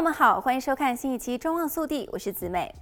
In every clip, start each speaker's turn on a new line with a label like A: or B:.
A: 朋友们好，欢迎收看新一期《中望速递》，我是子美。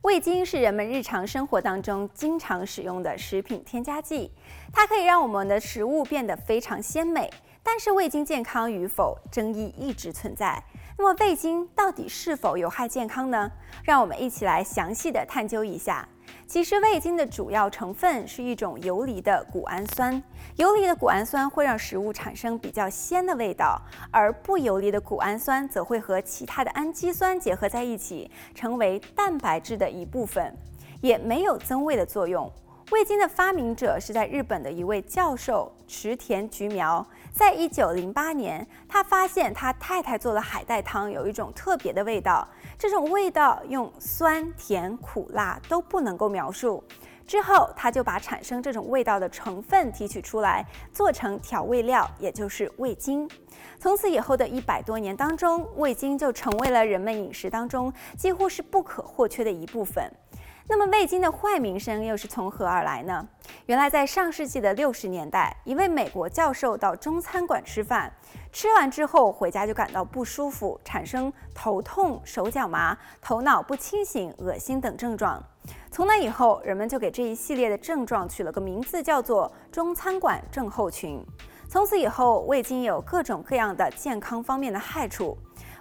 A: 味精是人们日常生活当中经常使用的食品添加剂，它可以让我们的食物变得非常鲜美。但是味精健康与否，争议一直存在。那么味精到底是否有害健康呢？让我们一起来详细的探究一下。其实味精的主要成分是一种游离的谷氨酸，游离的谷氨酸会让食物产生比较鲜的味道，而不游离的谷氨酸则会和其他的氨基酸结合在一起，成为蛋白质的一部分，也没有增味的作用。味精的发明者是在日本的一位教授池田菊苗，在一九零八年，他发现他太太做的海带汤有一种特别的味道，这种味道用酸、甜、苦、辣都不能够描述。之后，他就把产生这种味道的成分提取出来，做成调味料，也就是味精。从此以后的一百多年当中，味精就成为了人们饮食当中几乎是不可或缺的一部分。那么味精的坏名声又是从何而来呢？原来在上世纪的六十年代，一位美国教授到中餐馆吃饭，吃完之后回家就感到不舒服，产生头痛、手脚麻、头脑不清醒、恶心等症状。从那以后，人们就给这一系列的症状取了个名字，叫做“中餐馆症候群”。从此以后，味精有各种各样的健康方面的害处。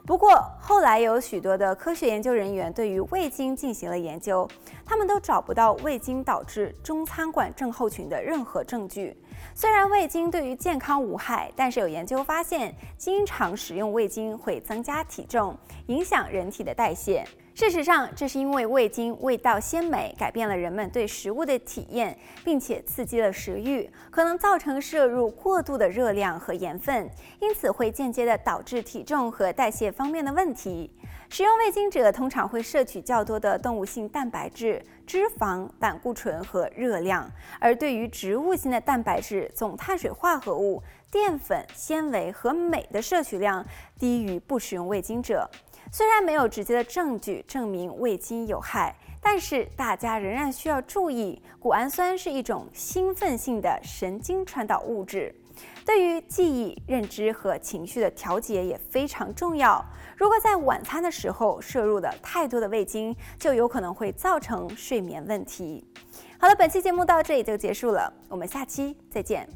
A: 不过后来有许多的科学研究人员对于味精进行了研究，他们都找不到味精导致中餐馆症候群的任何证据。虽然味精对于健康无害，但是有研究发现，经常使用味精会增加体重，影响人体的代谢。事实上，这是因为味精味道鲜美，改变了人们对食物的体验，并且刺激了食欲，可能造成摄入过度的热量和盐分，因此会间接地导致体重和代谢方面的问题。使用味精者通常会摄取较多的动物性蛋白质、脂肪、胆固醇和热量，而对于植物性的蛋白质、总碳水化合物、淀粉、纤维和镁的摄取量低于不使用味精者。虽然没有直接的证据证明味精有害，但是大家仍然需要注意，谷氨酸是一种兴奋性的神经传导物质，对于记忆、认知和情绪的调节也非常重要。如果在晚餐的时候摄入了太多的味精，就有可能会造成睡眠问题。好了，本期节目到这里就结束了，我们下期再见。